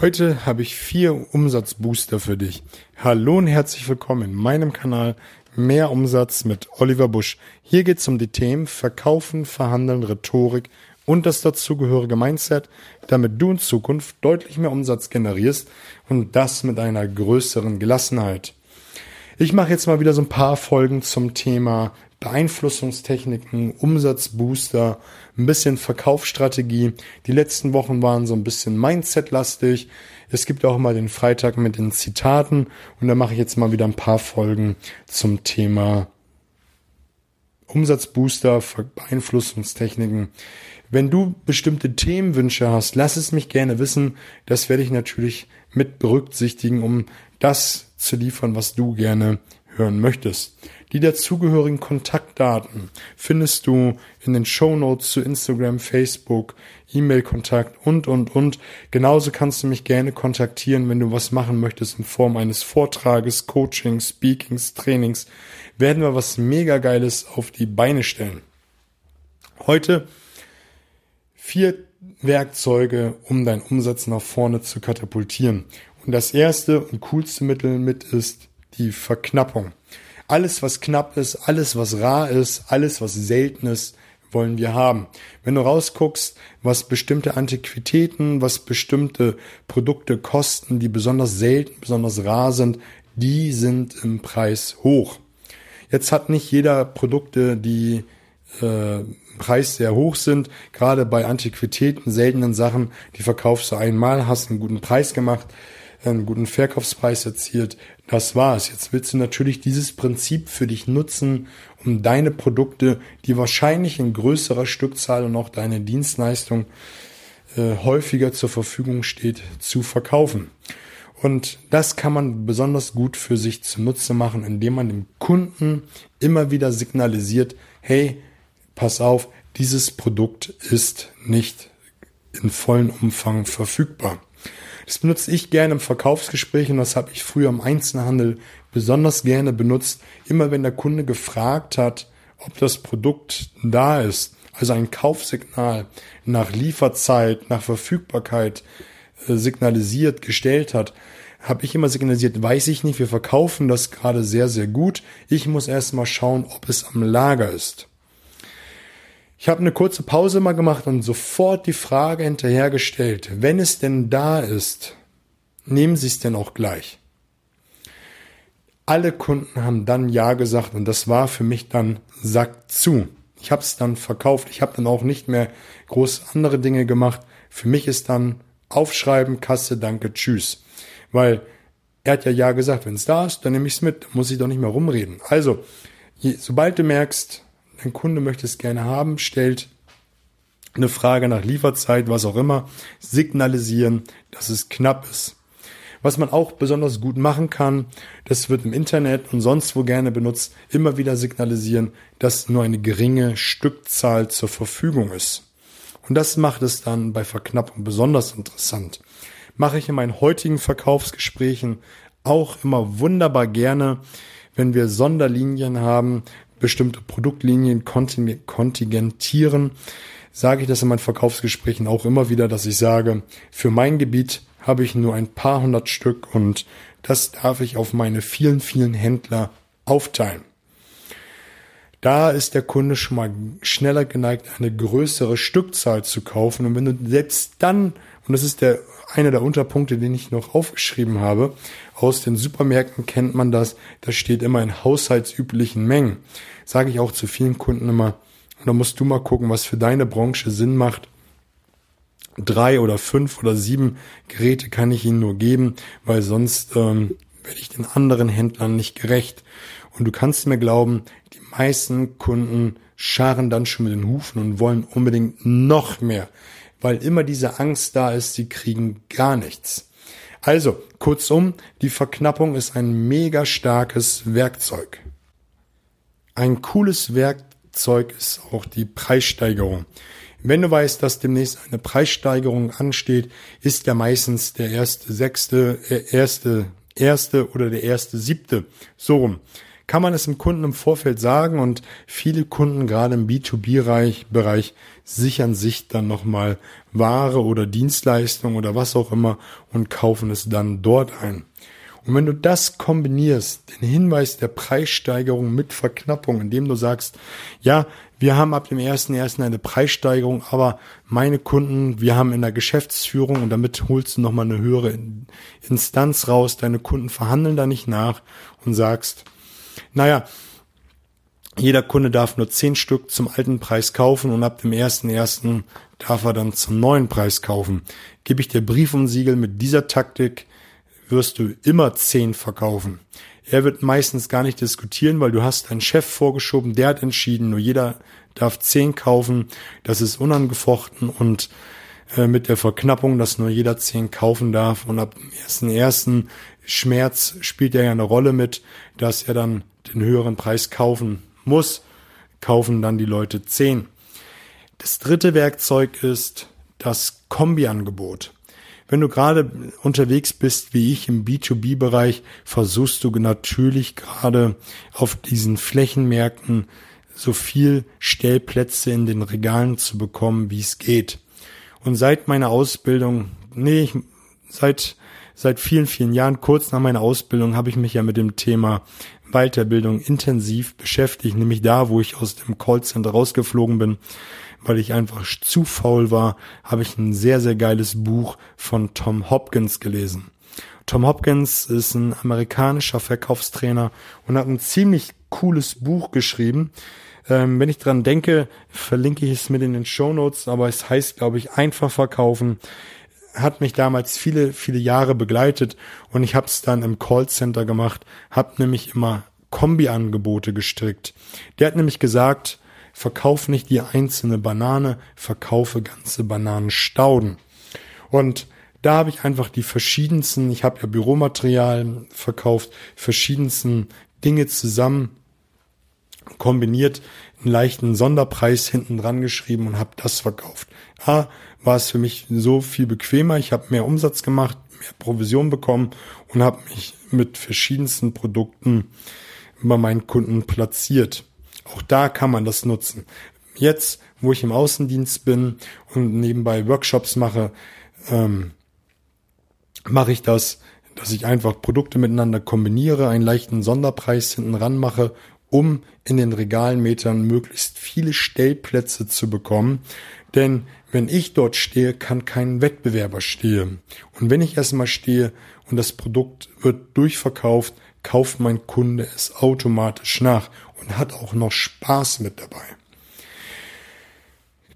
Heute habe ich vier Umsatzbooster für dich. Hallo und herzlich willkommen in meinem Kanal Mehr Umsatz mit Oliver Busch. Hier geht es um die Themen Verkaufen, Verhandeln, Rhetorik und das dazugehörige Mindset, damit du in Zukunft deutlich mehr Umsatz generierst und das mit einer größeren Gelassenheit. Ich mache jetzt mal wieder so ein paar Folgen zum Thema Beeinflussungstechniken, Umsatzbooster, ein bisschen Verkaufsstrategie. Die letzten Wochen waren so ein bisschen Mindset-lastig. Es gibt auch mal den Freitag mit den Zitaten und da mache ich jetzt mal wieder ein paar Folgen zum Thema Umsatzbooster, Beeinflussungstechniken. Wenn du bestimmte Themenwünsche hast, lass es mich gerne wissen. Das werde ich natürlich mit berücksichtigen, um das zu liefern, was du gerne hören möchtest. Die dazugehörigen Kontaktdaten findest du in den Show Notes zu Instagram, Facebook, E-Mail-Kontakt und, und, und. Genauso kannst du mich gerne kontaktieren, wenn du was machen möchtest in Form eines Vortrages, Coachings, Speakings, Trainings. Werden wir was mega Geiles auf die Beine stellen. Heute vier Werkzeuge, um deinen Umsatz nach vorne zu katapultieren. Und das erste und coolste Mittel mit ist die Verknappung. Alles, was knapp ist, alles, was rar ist, alles, was selten ist, wollen wir haben. Wenn du rausguckst, was bestimmte Antiquitäten, was bestimmte Produkte kosten, die besonders selten, besonders rar sind, die sind im Preis hoch. Jetzt hat nicht jeder Produkte, die äh, Preis sehr hoch sind. Gerade bei Antiquitäten, seltenen Sachen, die verkaufst du einmal, hast einen guten Preis gemacht einen guten Verkaufspreis erzielt. Das war's. Jetzt willst du natürlich dieses Prinzip für dich nutzen, um deine Produkte, die wahrscheinlich in größerer Stückzahl und auch deine Dienstleistung äh, häufiger zur Verfügung steht, zu verkaufen. Und das kann man besonders gut für sich zunutze machen, indem man dem Kunden immer wieder signalisiert, hey, pass auf, dieses Produkt ist nicht in vollen Umfang verfügbar. Das benutze ich gerne im Verkaufsgespräch und das habe ich früher im Einzelhandel besonders gerne benutzt. Immer wenn der Kunde gefragt hat, ob das Produkt da ist, also ein Kaufsignal nach Lieferzeit, nach Verfügbarkeit äh, signalisiert, gestellt hat, habe ich immer signalisiert, weiß ich nicht, wir verkaufen das gerade sehr, sehr gut. Ich muss erst mal schauen, ob es am Lager ist. Ich habe eine kurze Pause mal gemacht und sofort die Frage hinterhergestellt, wenn es denn da ist, nehmen Sie es denn auch gleich? Alle Kunden haben dann Ja gesagt und das war für mich dann Sack zu. Ich habe es dann verkauft. Ich habe dann auch nicht mehr groß andere Dinge gemacht. Für mich ist dann Aufschreiben, Kasse, Danke, Tschüss. Weil er hat ja Ja gesagt, wenn es da ist, dann nehme ich es mit. Muss ich doch nicht mehr rumreden. Also, je, sobald du merkst, ein Kunde möchte es gerne haben, stellt eine Frage nach Lieferzeit, was auch immer, signalisieren, dass es knapp ist. Was man auch besonders gut machen kann, das wird im Internet und sonst wo gerne benutzt, immer wieder signalisieren, dass nur eine geringe Stückzahl zur Verfügung ist. Und das macht es dann bei Verknappung besonders interessant. Mache ich in meinen heutigen Verkaufsgesprächen auch immer wunderbar gerne, wenn wir Sonderlinien haben, bestimmte Produktlinien kontingentieren, sage ich das in meinen Verkaufsgesprächen auch immer wieder, dass ich sage, für mein Gebiet habe ich nur ein paar hundert Stück und das darf ich auf meine vielen, vielen Händler aufteilen. Da ist der Kunde schon mal schneller geneigt, eine größere Stückzahl zu kaufen. Und wenn du selbst dann, und das ist der, einer der Unterpunkte, den ich noch aufgeschrieben habe, aus den Supermärkten kennt man das, das steht immer in haushaltsüblichen Mengen. Sage ich auch zu vielen Kunden immer, und da musst du mal gucken, was für deine Branche Sinn macht. Drei oder fünf oder sieben Geräte kann ich ihnen nur geben, weil sonst ähm, werde ich den anderen Händlern nicht gerecht. Und du kannst mir glauben, die meisten Kunden scharren dann schon mit den Hufen und wollen unbedingt noch mehr, weil immer diese Angst da ist, sie kriegen gar nichts. Also, kurzum, die Verknappung ist ein mega starkes Werkzeug. Ein cooles Werkzeug ist auch die Preissteigerung. Wenn du weißt, dass demnächst eine Preissteigerung ansteht, ist ja meistens der erste sechste, äh, erste, erste oder der erste siebte so rum kann man es dem Kunden im Vorfeld sagen und viele Kunden gerade im B2B-Bereich sichern sich dann nochmal Ware oder Dienstleistung oder was auch immer und kaufen es dann dort ein. Und wenn du das kombinierst, den Hinweis der Preissteigerung mit Verknappung, indem du sagst, ja, wir haben ab dem ersten ersten eine Preissteigerung, aber meine Kunden, wir haben in der Geschäftsführung und damit holst du nochmal eine höhere Instanz raus, deine Kunden verhandeln da nicht nach und sagst, naja, jeder Kunde darf nur zehn Stück zum alten Preis kaufen und ab dem ersten ersten darf er dann zum neuen Preis kaufen. Gebe ich dir Brief und Siegel mit dieser Taktik, wirst du immer zehn verkaufen. Er wird meistens gar nicht diskutieren, weil du hast einen Chef vorgeschoben, der hat entschieden, nur jeder darf zehn kaufen. Das ist unangefochten und äh, mit der Verknappung, dass nur jeder zehn kaufen darf und ab dem ersten ersten Schmerz spielt er ja eine Rolle mit, dass er dann den höheren Preis kaufen muss, kaufen dann die Leute zehn. Das dritte Werkzeug ist das Kombiangebot. Wenn du gerade unterwegs bist, wie ich im B2B-Bereich, versuchst du natürlich gerade auf diesen Flächenmärkten so viel Stellplätze in den Regalen zu bekommen, wie es geht. Und seit meiner Ausbildung, nee, ich, seit, seit vielen, vielen Jahren, kurz nach meiner Ausbildung, habe ich mich ja mit dem Thema Weiterbildung intensiv beschäftigt, nämlich da, wo ich aus dem Callcenter rausgeflogen bin weil ich einfach zu faul war, habe ich ein sehr, sehr geiles Buch von Tom Hopkins gelesen. Tom Hopkins ist ein amerikanischer Verkaufstrainer und hat ein ziemlich cooles Buch geschrieben. Ähm, wenn ich dran denke, verlinke ich es mit in den Show Notes, aber es heißt, glaube ich, einfach verkaufen. Hat mich damals viele, viele Jahre begleitet und ich habe es dann im Callcenter gemacht, habe nämlich immer Kombi-Angebote gestrickt. Der hat nämlich gesagt, verkauf nicht die einzelne Banane, verkaufe ganze Bananenstauden. Und da habe ich einfach die verschiedensten, ich habe ja Büromaterial verkauft, verschiedensten Dinge zusammen kombiniert, einen leichten Sonderpreis hinten dran geschrieben und habe das verkauft. A, war es für mich so viel bequemer, ich habe mehr Umsatz gemacht, mehr Provision bekommen und habe mich mit verschiedensten Produkten bei meinen Kunden platziert. Auch da kann man das nutzen. Jetzt, wo ich im Außendienst bin und nebenbei Workshops mache, ähm, mache ich das, dass ich einfach Produkte miteinander kombiniere, einen leichten Sonderpreis hinten ran mache, um in den Regalmetern möglichst viele Stellplätze zu bekommen. Denn wenn ich dort stehe, kann kein Wettbewerber stehen. Und wenn ich erstmal stehe und das Produkt wird durchverkauft, kauft mein Kunde es automatisch nach und hat auch noch Spaß mit dabei.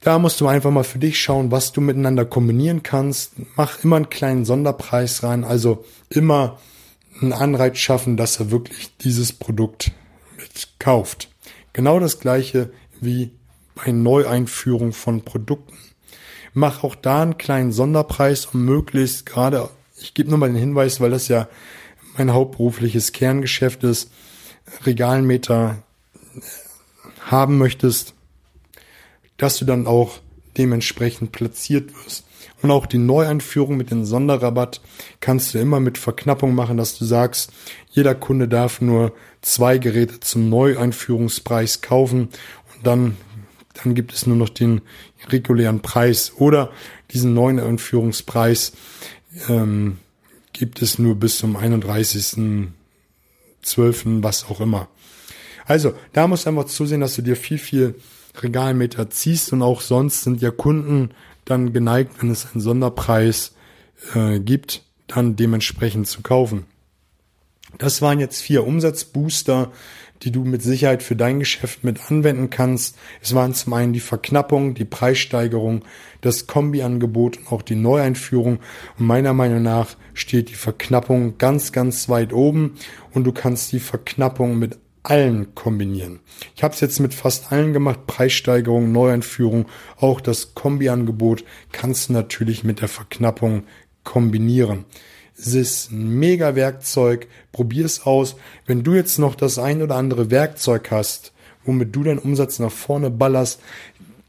Da musst du einfach mal für dich schauen, was du miteinander kombinieren kannst. Mach immer einen kleinen Sonderpreis rein, also immer einen Anreiz schaffen, dass er wirklich dieses Produkt mitkauft. Genau das gleiche wie bei Neueinführung von Produkten. Mach auch da einen kleinen Sonderpreis, um möglichst gerade, ich gebe nur mal den Hinweis, weil das ja mein hauptberufliches Kerngeschäft ist, Regalmeter haben möchtest, dass du dann auch dementsprechend platziert wirst. Und auch die Neueinführung mit dem Sonderrabatt kannst du immer mit Verknappung machen, dass du sagst, jeder Kunde darf nur zwei Geräte zum Neueinführungspreis kaufen und dann, dann gibt es nur noch den regulären Preis oder diesen neuen Einführungspreis ähm, gibt es nur bis zum 31.12., was auch immer. Also, da musst du einfach zusehen, dass du dir viel, viel Regalmeter ziehst und auch sonst sind ja Kunden dann geneigt, wenn es einen Sonderpreis äh, gibt, dann dementsprechend zu kaufen. Das waren jetzt vier Umsatzbooster, die du mit Sicherheit für dein Geschäft mit anwenden kannst. Es waren zum einen die Verknappung, die Preissteigerung, das Kombiangebot und auch die Neueinführung. Und meiner Meinung nach steht die Verknappung ganz, ganz weit oben und du kannst die Verknappung mit allen kombinieren. Ich habe es jetzt mit fast allen gemacht, Preissteigerung, Neueinführung, auch das Kombiangebot kannst du natürlich mit der Verknappung kombinieren. Es ist ein mega Werkzeug, probier's aus. Wenn du jetzt noch das ein oder andere Werkzeug hast, womit du deinen Umsatz nach vorne ballerst,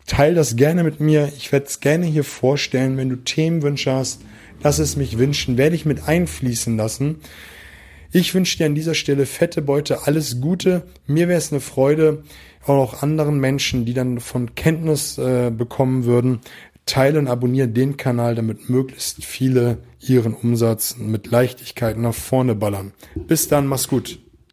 teil das gerne mit mir. Ich werde es gerne hier vorstellen. Wenn du Themenwünsche hast, lass es mich wünschen, werde ich mit einfließen lassen. Ich wünsche dir an dieser Stelle fette Beute, alles Gute. Mir wäre es eine Freude, auch anderen Menschen, die dann von Kenntnis äh, bekommen würden, teile und abonniere den Kanal, damit möglichst viele ihren Umsatz mit Leichtigkeit nach vorne ballern. Bis dann, mach's gut.